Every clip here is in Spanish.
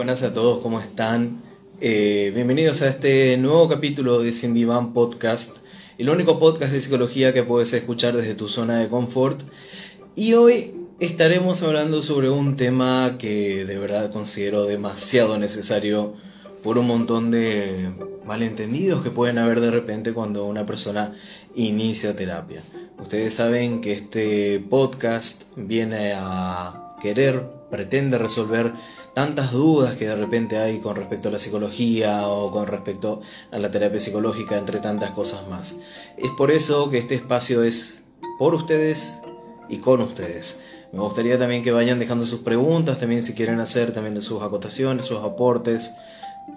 Buenas a todos, ¿cómo están? Eh, bienvenidos a este nuevo capítulo de Cindy Van Podcast, el único podcast de psicología que puedes escuchar desde tu zona de confort. Y hoy estaremos hablando sobre un tema que de verdad considero demasiado necesario por un montón de malentendidos que pueden haber de repente cuando una persona inicia terapia. Ustedes saben que este podcast viene a querer, pretende resolver tantas dudas que de repente hay con respecto a la psicología o con respecto a la terapia psicológica, entre tantas cosas más. Es por eso que este espacio es por ustedes y con ustedes. Me gustaría también que vayan dejando sus preguntas, también si quieren hacer también sus acotaciones, sus aportes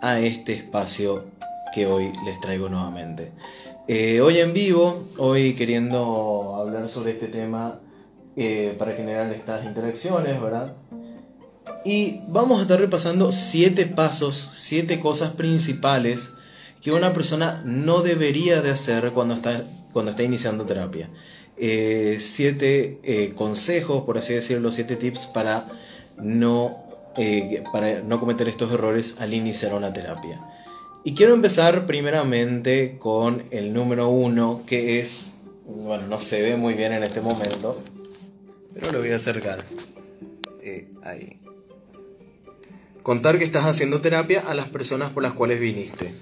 a este espacio que hoy les traigo nuevamente. Eh, hoy en vivo, hoy queriendo hablar sobre este tema eh, para generar estas interacciones, ¿verdad? Y vamos a estar repasando siete pasos, siete cosas principales que una persona no debería de hacer cuando está, cuando está iniciando terapia. Eh, siete eh, consejos, por así decirlo, siete tips para no, eh, para no cometer estos errores al iniciar una terapia. Y quiero empezar primeramente con el número uno, que es, bueno, no se ve muy bien en este momento, pero lo voy a acercar. ahí. Contar que estás haciendo terapia a las personas por las cuales viniste.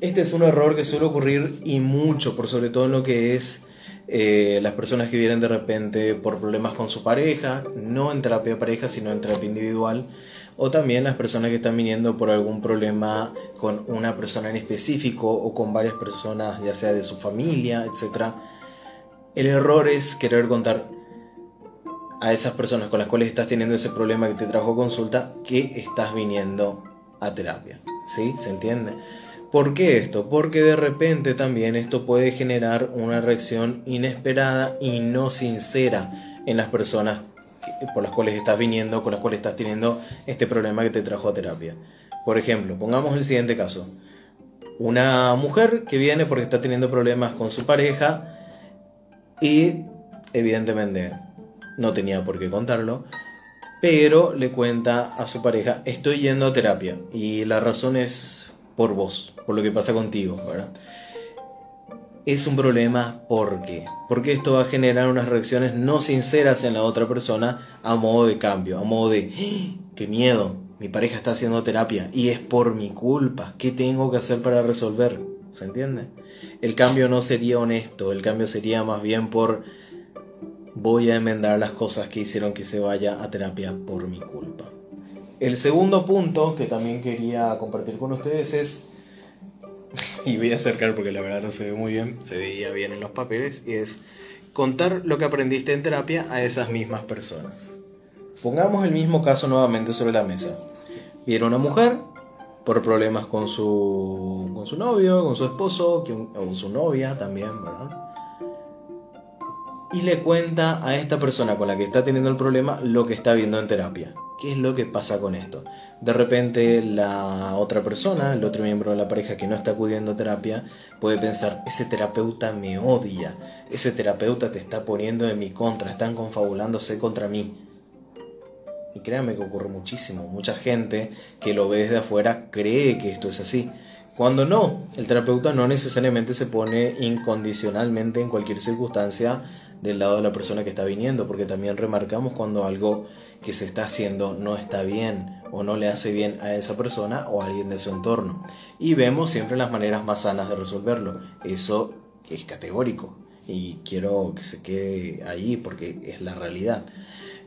Este es un error que suele ocurrir y mucho, por sobre todo en lo que es eh, las personas que vienen de repente por problemas con su pareja, no en terapia de pareja, sino en terapia individual, o también las personas que están viniendo por algún problema con una persona en específico o con varias personas, ya sea de su familia, etc. El error es querer contar a esas personas con las cuales estás teniendo ese problema que te trajo consulta que estás viniendo a terapia. ¿Sí? ¿Se entiende? ¿Por qué esto? Porque de repente también esto puede generar una reacción inesperada y no sincera en las personas por las cuales estás viniendo, con las cuales estás teniendo este problema que te trajo a terapia. Por ejemplo, pongamos el siguiente caso. Una mujer que viene porque está teniendo problemas con su pareja y evidentemente no tenía por qué contarlo, pero le cuenta a su pareja, estoy yendo a terapia y la razón es por vos, por lo que pasa contigo, ¿verdad? Es un problema porque, porque esto va a generar unas reacciones no sinceras en la otra persona a modo de cambio, a modo de, ¡Ah! qué miedo, mi pareja está haciendo terapia y es por mi culpa, ¿qué tengo que hacer para resolver? ¿Se entiende? El cambio no sería honesto, el cambio sería más bien por voy a enmendar las cosas que hicieron que se vaya a terapia por mi culpa. El segundo punto que también quería compartir con ustedes es, y voy a acercar porque la verdad no se ve muy bien, se veía bien en los papeles, y es contar lo que aprendiste en terapia a esas mismas personas. Pongamos el mismo caso nuevamente sobre la mesa. Viene una mujer por problemas con su, con su novio, con su esposo, o su novia también, ¿verdad? Y le cuenta a esta persona con la que está teniendo el problema lo que está viendo en terapia. ¿Qué es lo que pasa con esto? De repente la otra persona, el otro miembro de la pareja que no está acudiendo a terapia, puede pensar, ese terapeuta me odia, ese terapeuta te está poniendo en mi contra, están confabulándose contra mí. Y créanme que ocurre muchísimo, mucha gente que lo ve desde afuera cree que esto es así. Cuando no, el terapeuta no necesariamente se pone incondicionalmente en cualquier circunstancia del lado de la persona que está viniendo, porque también remarcamos cuando algo que se está haciendo no está bien o no le hace bien a esa persona o a alguien de su entorno. Y vemos siempre las maneras más sanas de resolverlo. Eso es categórico y quiero que se quede ahí porque es la realidad.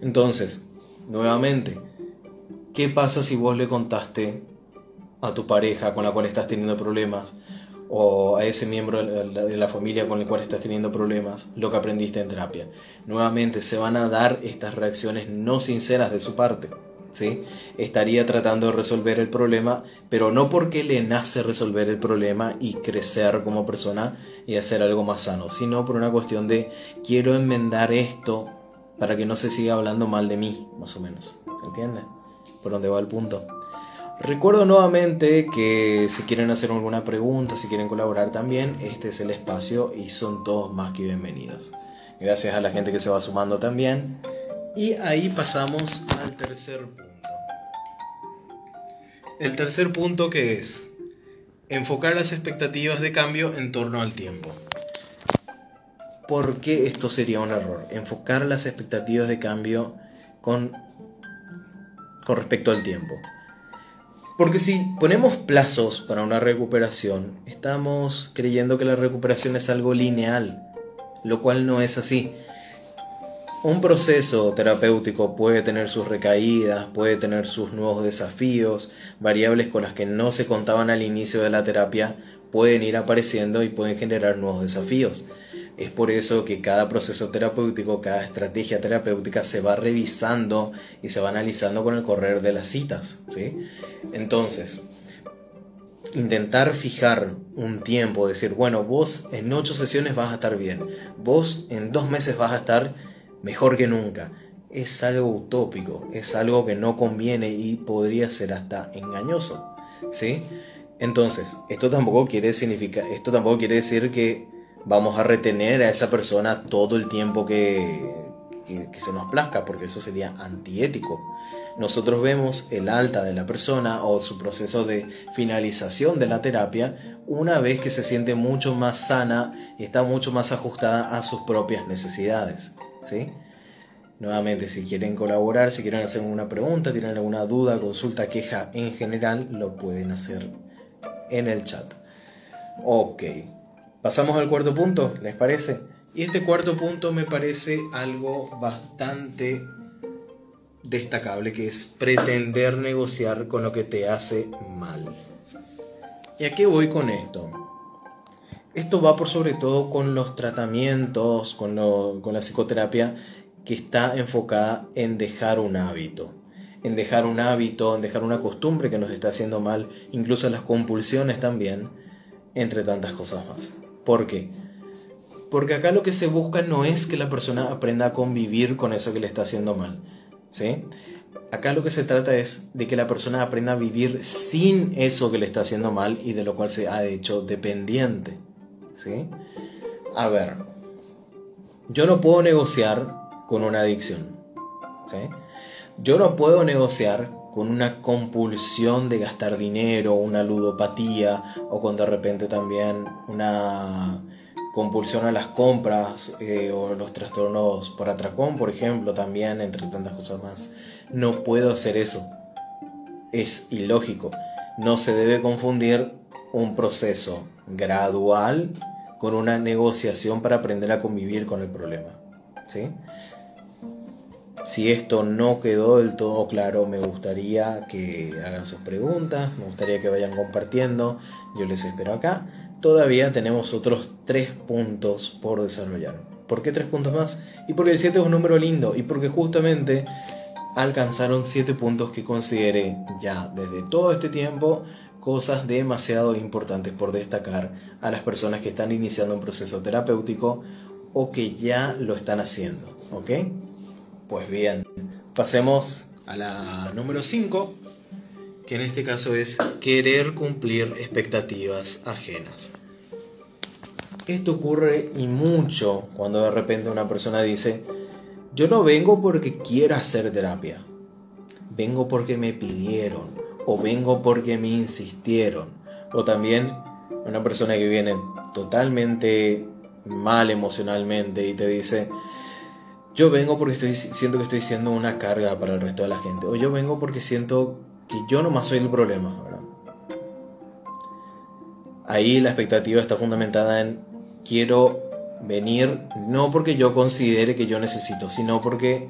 Entonces, nuevamente, ¿qué pasa si vos le contaste a tu pareja con la cual estás teniendo problemas o a ese miembro de la, familia con el cual estás teniendo problemas lo que aprendiste en terapia. Nuevamente se van a dar estas reacciones no sinceras de su parte. ¿sí? Estaría tratando de resolver el problema, pero no porque le nace resolver el problema y crecer como persona y hacer algo más sano, sino por una cuestión de quiero enmendar esto para que no se siga hablando mal de mí, más o menos. ¿Se entiende? Por dónde va el punto. Recuerdo nuevamente que si quieren hacer alguna pregunta, si quieren colaborar también, este es el espacio y son todos más que bienvenidos. Gracias a la gente que se va sumando también. Y ahí pasamos al tercer punto. El tercer punto que es enfocar las expectativas de cambio en torno al tiempo. ¿Por qué esto sería un error? Enfocar las expectativas de cambio con, con respecto al tiempo. Porque si ponemos plazos para una recuperación, estamos creyendo que la recuperación es algo lineal, lo cual no es así. Un proceso terapéutico puede tener sus recaídas, puede tener sus nuevos desafíos, variables con las que no se contaban al inicio de la terapia pueden ir apareciendo y pueden generar nuevos desafíos. Es por eso que cada proceso terapéutico, cada estrategia terapéutica se va revisando y se va analizando con el correr de las citas. ¿sí? Entonces, intentar fijar un tiempo, decir, bueno, vos en ocho sesiones vas a estar bien, vos en dos meses vas a estar mejor que nunca. Es algo utópico, es algo que no conviene y podría ser hasta engañoso. ¿Sí? Entonces, esto tampoco quiere significar, esto tampoco quiere decir que vamos a retener a esa persona todo el tiempo que, se nos plazca, porque eso sería antiético. Nosotros vemos el alta de la persona o su proceso de finalización de la terapia una vez que se siente mucho más sana y está mucho más ajustada a sus propias necesidades. ¿sí? Nuevamente, si quieren colaborar, si quieren hacer una pregunta, tienen alguna duda, consulta, queja en general, lo pueden hacer en el chat. Ok, pasamos al cuarto punto, ¿les parece? Y este cuarto punto me parece algo bastante destacable, que es pretender negociar con lo que te hace mal. ¿Y a qué voy con esto? Esto va por sobre todo con los tratamientos, con, la psicoterapia que está enfocada en dejar un hábito, en dejar un hábito, en dejar una costumbre que nos está haciendo mal, incluso las compulsiones también, entre tantas cosas más. ¿Por qué? Porque acá lo que se busca no es que la persona aprenda a convivir con eso que le está haciendo mal, ¿sí? Acá lo que se trata es de que la persona aprenda a vivir sin eso que le está haciendo mal y de lo cual se ha hecho dependiente. ¿sí? A ver, yo no puedo negociar con una adicción, ¿sí? Yo no puedo negociar con una compulsión de gastar dinero, una ludopatía o con de repente también una compulsión a las compras eh, o los trastornos por atracón, por ejemplo, también, entre tantas cosas más. No puedo hacer eso. Es ilógico. No se debe confundir un proceso gradual con una negociación para aprender a convivir con el problema. ¿sí? Si esto no quedó del todo claro, me gustaría que hagan sus preguntas, me gustaría que vayan compartiendo, yo les espero acá. Todavía tenemos otros tres puntos por desarrollar. ¿Por qué tres puntos más? Y porque el 7 es un número lindo y porque justamente alcanzaron siete puntos que consideré ya desde todo este tiempo cosas demasiado importantes por destacar a las personas que están iniciando un proceso terapéutico o que ya lo están haciendo. ¿Ok? Pues bien, pasemos a la número 5, que en este caso es querer cumplir expectativas ajenas. Esto ocurre y mucho cuando de repente una persona dice, yo no vengo porque quiera hacer terapia, vengo porque me pidieron o vengo porque me insistieron. O también una persona que viene totalmente mal emocionalmente y te dice, yo vengo porque siento que estoy siendo una carga para el resto de la gente. O yo vengo porque siento que yo nomás soy el problema. Ahí la expectativa está fundamentada en quiero venir no porque yo considere que yo necesito, sino porque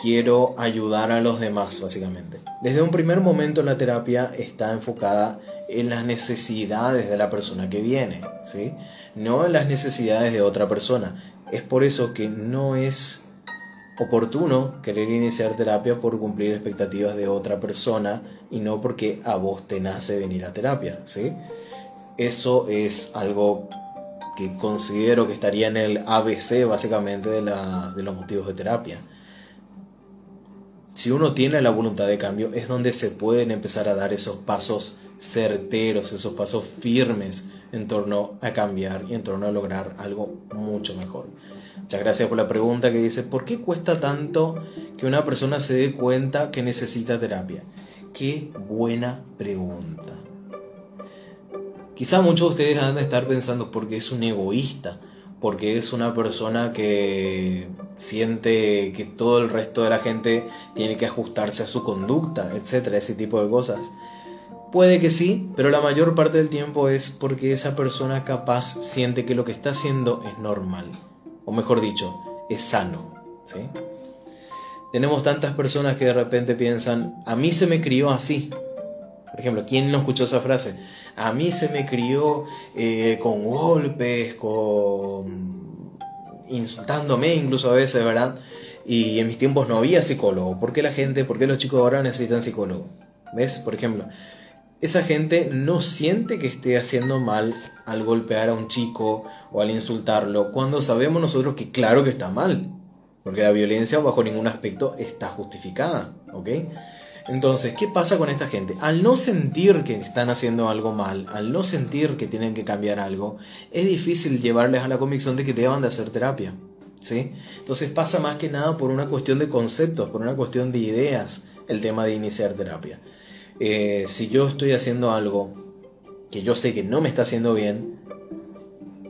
quiero ayudar a los demás, básicamente. Desde un primer momento la terapia está enfocada en las necesidades de la persona que viene, ¿sí? No en las necesidades de otra persona. Es por eso que no es oportuno querer iniciar terapia por cumplir expectativas de otra persona y no porque a vos te nace venir a terapia, ¿sí? Eso es algo que considero que estaría en el ABC básicamente de, de los motivos de terapia si uno tiene la voluntad de cambio, es donde se pueden empezar a dar esos pasos certeros, esos pasos firmes en torno a cambiar y en torno a lograr algo mucho mejor. Muchas gracias por la pregunta que dice, ¿por qué cuesta tanto que una persona se dé cuenta que necesita terapia? Qué buena pregunta. Quizá muchos de ustedes han de estar pensando porque es un egoísta, porque es una persona que siente que todo el resto de la gente tiene que ajustarse a su conducta, etcétera, ese tipo de cosas. Puede que sí, pero la mayor parte del tiempo es porque esa persona capaz siente que lo que está haciendo es normal, o mejor dicho, es sano. ¿sí? Tenemos tantas personas que de repente piensan, a mí se me crió así. Por ejemplo, ¿quién no escuchó esa frase? A mí se me crió eh, con golpes, con insultándome incluso a veces, ¿verdad? Y en mis tiempos no había psicólogo. ¿Por qué la gente, por qué los chicos ahora necesitan psicólogo? ¿Ves? Por ejemplo, esa gente no siente que esté haciendo mal al golpear a un chico o al insultarlo, cuando sabemos nosotros que claro que está mal, porque la violencia bajo ningún aspecto está justificada, ¿ok? Entonces, ¿qué pasa con esta gente? Al no sentir que están haciendo algo mal, al no sentir que tienen que cambiar algo, es difícil llevarles a la convicción de que deban de hacer terapia. ¿sí? Entonces pasa más que nada por una cuestión de conceptos, por una cuestión de ideas, el tema de iniciar terapia. Eh, si yo estoy haciendo algo que yo sé que no me está haciendo bien,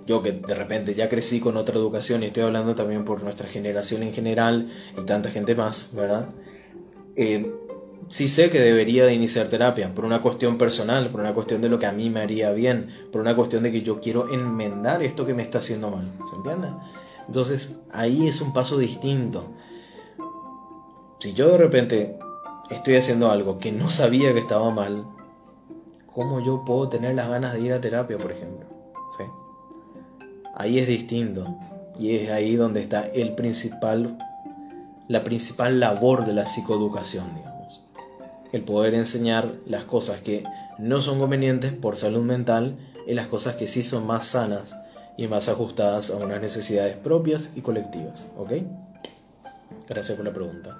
yo que de repente ya crecí con otra educación y estoy hablando también por nuestra generación en general y tanta gente más, ¿verdad? Eh, sí sé que debería de iniciar terapia, por una cuestión personal, por una cuestión de lo que a mí me haría bien, por una cuestión de que yo quiero enmendar esto que me está haciendo mal. ¿Se entiende? Entonces ahí es un paso distinto. Si yo de repente estoy haciendo algo que no sabía que estaba mal, ¿cómo yo puedo tener las ganas de ir a terapia, por ejemplo? ¿Sí? Ahí es distinto. Y es ahí donde está el principal, la principal labor de la psicoeducación, digamos el poder enseñar las cosas que no son convenientes por salud mental y las cosas que sí son más sanas y más ajustadas a unas necesidades propias y colectivas. ¿Ok? Gracias por la pregunta.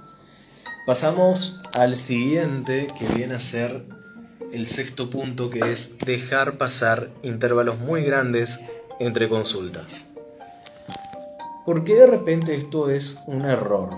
Pasamos al siguiente que viene a ser el sexto punto que es dejar pasar intervalos muy grandes entre consultas. ¿Por qué de repente esto es un error?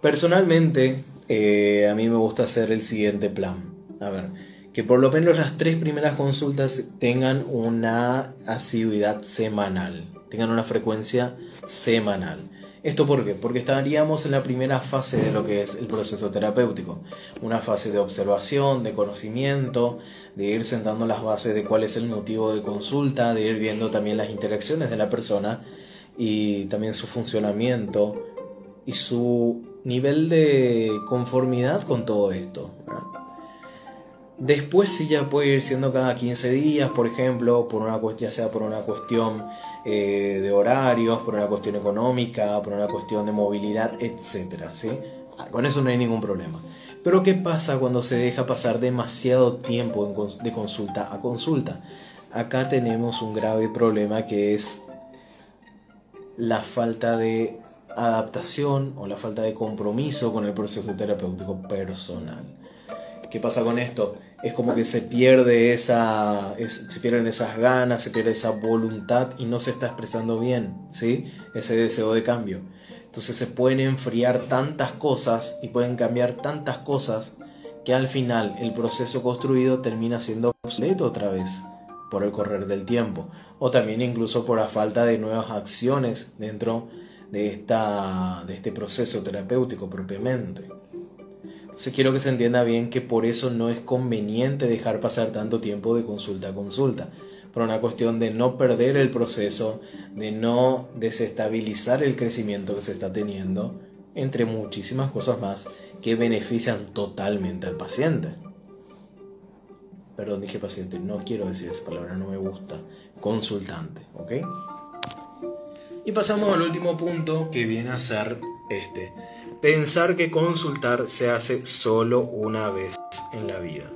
Personalmente, eh, a mí me gusta hacer el siguiente plan. A ver, que por lo menos las tres primeras consultas tengan una asiduidad semanal, tengan una frecuencia semanal. ¿Esto por qué? Porque estaríamos en la primera fase de lo que es el proceso terapéutico. Una fase de observación, de conocimiento, de ir sentando las bases de cuál es el motivo de consulta, de ir viendo también las interacciones de la persona y también su funcionamiento y su nivel de conformidad con todo esto. Después sí ya puede ir siendo cada 15 días, por ejemplo, por una cuestión, sea por una cuestión eh, de horarios, por una cuestión económica, por una cuestión de movilidad, etc. ¿sí? Ah, con eso no hay ningún problema. Pero ¿qué pasa cuando se deja pasar demasiado tiempo de consulta a consulta? Acá tenemos un grave problema que es la falta de adaptación o la falta de compromiso con el proceso terapéutico personal. ¿Qué pasa con esto? Es como que se pierde esa, se pierden esas ganas, se pierde esa voluntad y no se está expresando bien, ¿sí? Ese deseo de cambio. Entonces se pueden enfriar tantas cosas y pueden cambiar tantas cosas que al final el proceso construido termina siendo obsoleto otra vez por el correr del tiempo o también incluso por la falta de nuevas acciones dentro de, esta, de este proceso terapéutico propiamente. Entonces quiero que se entienda bien que por eso no es conveniente dejar pasar tanto tiempo de consulta a consulta, por una cuestión de no perder el proceso, de no desestabilizar el crecimiento que se está teniendo, entre muchísimas cosas más que benefician totalmente al paciente. Perdón, dije paciente, no quiero decir esa palabra, no me gusta. Consultante, ¿ok? Y pasamos al último punto que viene a ser este. Pensar que consultar se hace solo una vez en la vida.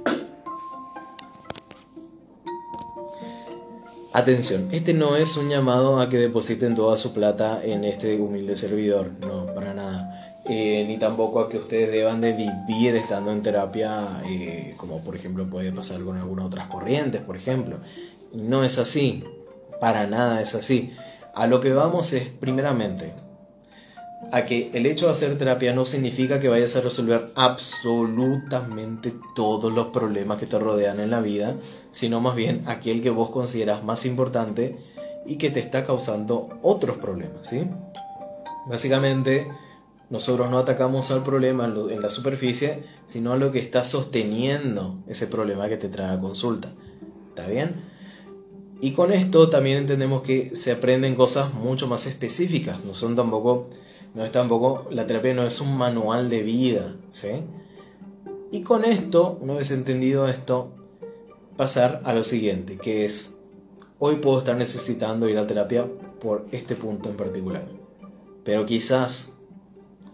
Atención, este no es un llamado a que depositen toda su plata en este humilde servidor, no, para nada. Eh, ni tampoco a que ustedes deban de vivir estando en terapia, eh, como por ejemplo puede pasar con algunas otras corrientes, por ejemplo. No es así, para nada es así. A lo que vamos es, primeramente, a que el hecho de hacer terapia no significa que vayas a resolver absolutamente todos los problemas que te rodean en la vida, sino más bien aquel que vos consideras más importante y que te está causando otros problemas, ¿sí? Básicamente, nosotros no atacamos al problema en la superficie, sino a lo que está sosteniendo ese problema que te trae a consulta. ¿Está bien? Y con esto también entendemos que se aprenden cosas mucho más específicas, no son tampoco no es tampoco, la terapia no es un manual de vida, ¿sí? Y con esto, una vez entendido esto, pasar a lo siguiente, que es, hoy puedo estar necesitando ir a terapia por este punto en particular, pero quizás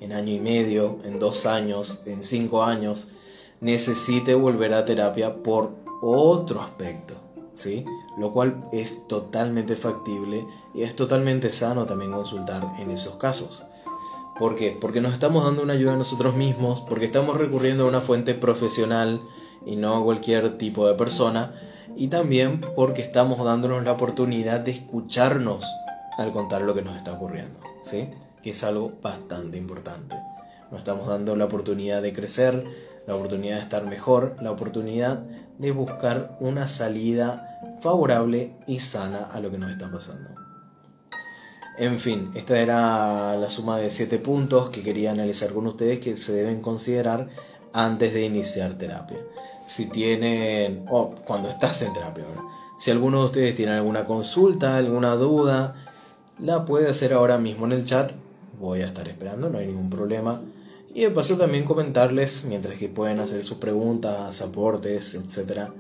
en año y medio, en dos años, en cinco años, necesite volver a terapia por otro aspecto, ¿sí? Lo cual es totalmente factible y es totalmente sano también consultar en esos casos. ¿Por qué? Porque nos estamos dando una ayuda a nosotros mismos, porque estamos recurriendo a una fuente profesional y no a cualquier tipo de persona, y también porque estamos dándonos la oportunidad de escucharnos al contar lo que nos está ocurriendo, ¿sí? Que es algo bastante importante. Nos estamos dando la oportunidad de crecer, la oportunidad de estar mejor, la oportunidad de buscar una salida favorable y sana a lo que nos está pasando. En fin, esta era la suma de 7 puntos que quería analizar con ustedes que se deben considerar antes de iniciar terapia. Si tienen, o cuando estás en terapia, si alguno de ustedes tiene alguna consulta, alguna duda, la puede hacer ahora mismo en el chat. Voy a estar esperando, no hay ningún problema. Y de paso también comentarles, mientras que pueden hacer sus preguntas, aportes, etcétera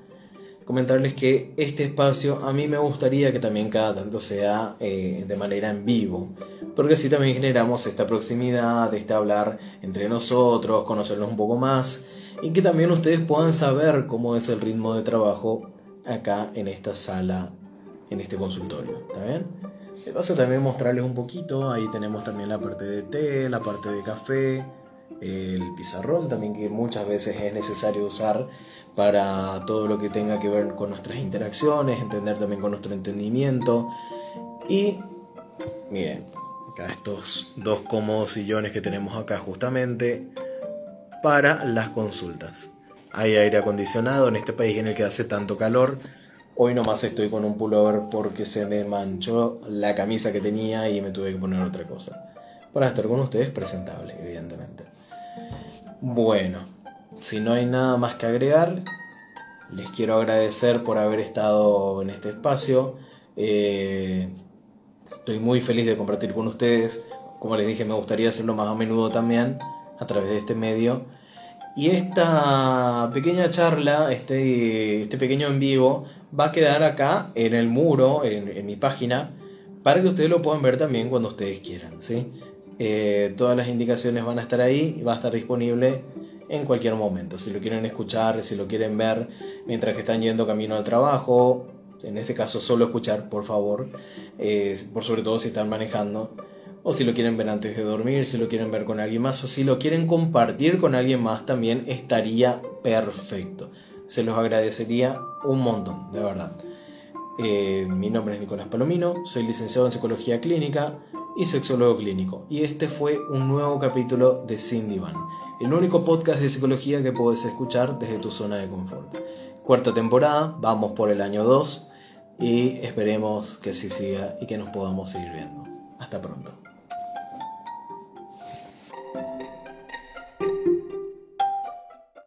comentarles que este espacio a mí me gustaría que también cada tanto sea eh, de manera en vivo, porque así también generamos esta proximidad, este hablar entre nosotros, conocernos un poco más y que también ustedes puedan saber cómo es el ritmo de trabajo acá en esta sala, en este consultorio, ¿está bien? Paso también mostrarles un poquito, ahí tenemos también la parte de té, la parte de café, el pizarrón también que muchas veces es necesario usar para todo lo que tenga que ver con nuestras interacciones, entender también con nuestro entendimiento. Y miren, acá estos dos cómodos sillones que tenemos acá justamente para las consultas. Hay aire acondicionado en este país en el que hace tanto calor. Hoy nomás estoy con un pullover porque se me manchó la camisa que tenía y me tuve que poner otra cosa. Para estar con ustedes presentable, evidentemente. Bueno, si no hay nada más que agregar, les quiero agradecer por haber estado en este espacio. Eh, estoy muy feliz de compartir con ustedes. Como les dije, me gustaría hacerlo más a menudo también a través de este medio. Y esta pequeña charla, este, este pequeño en vivo, va a quedar acá en el muro, en, mi página, para que ustedes lo puedan ver también cuando ustedes quieran. ¿sí? Eh, todas las indicaciones van a estar ahí y va a estar disponible en cualquier momento. Si lo quieren escuchar, si lo quieren ver mientras que están yendo camino al trabajo, en este caso solo escuchar, por favor, eh, por sobre todo si están manejando, o si lo quieren ver antes de dormir, si lo quieren ver con alguien más, o si lo quieren compartir con alguien más, también estaría perfecto. Se los agradecería un montón, de verdad. Eh, mi nombre es Nicolás Palomino, soy licenciado en Psicología Clínica y sexólogo clínico, y este fue un nuevo capítulo de Cindy Van el único podcast de psicología que puedes escuchar desde tu zona de confort. Cuarta temporada, vamos por el año 2 y esperemos que así siga y que nos podamos seguir viendo. Hasta pronto.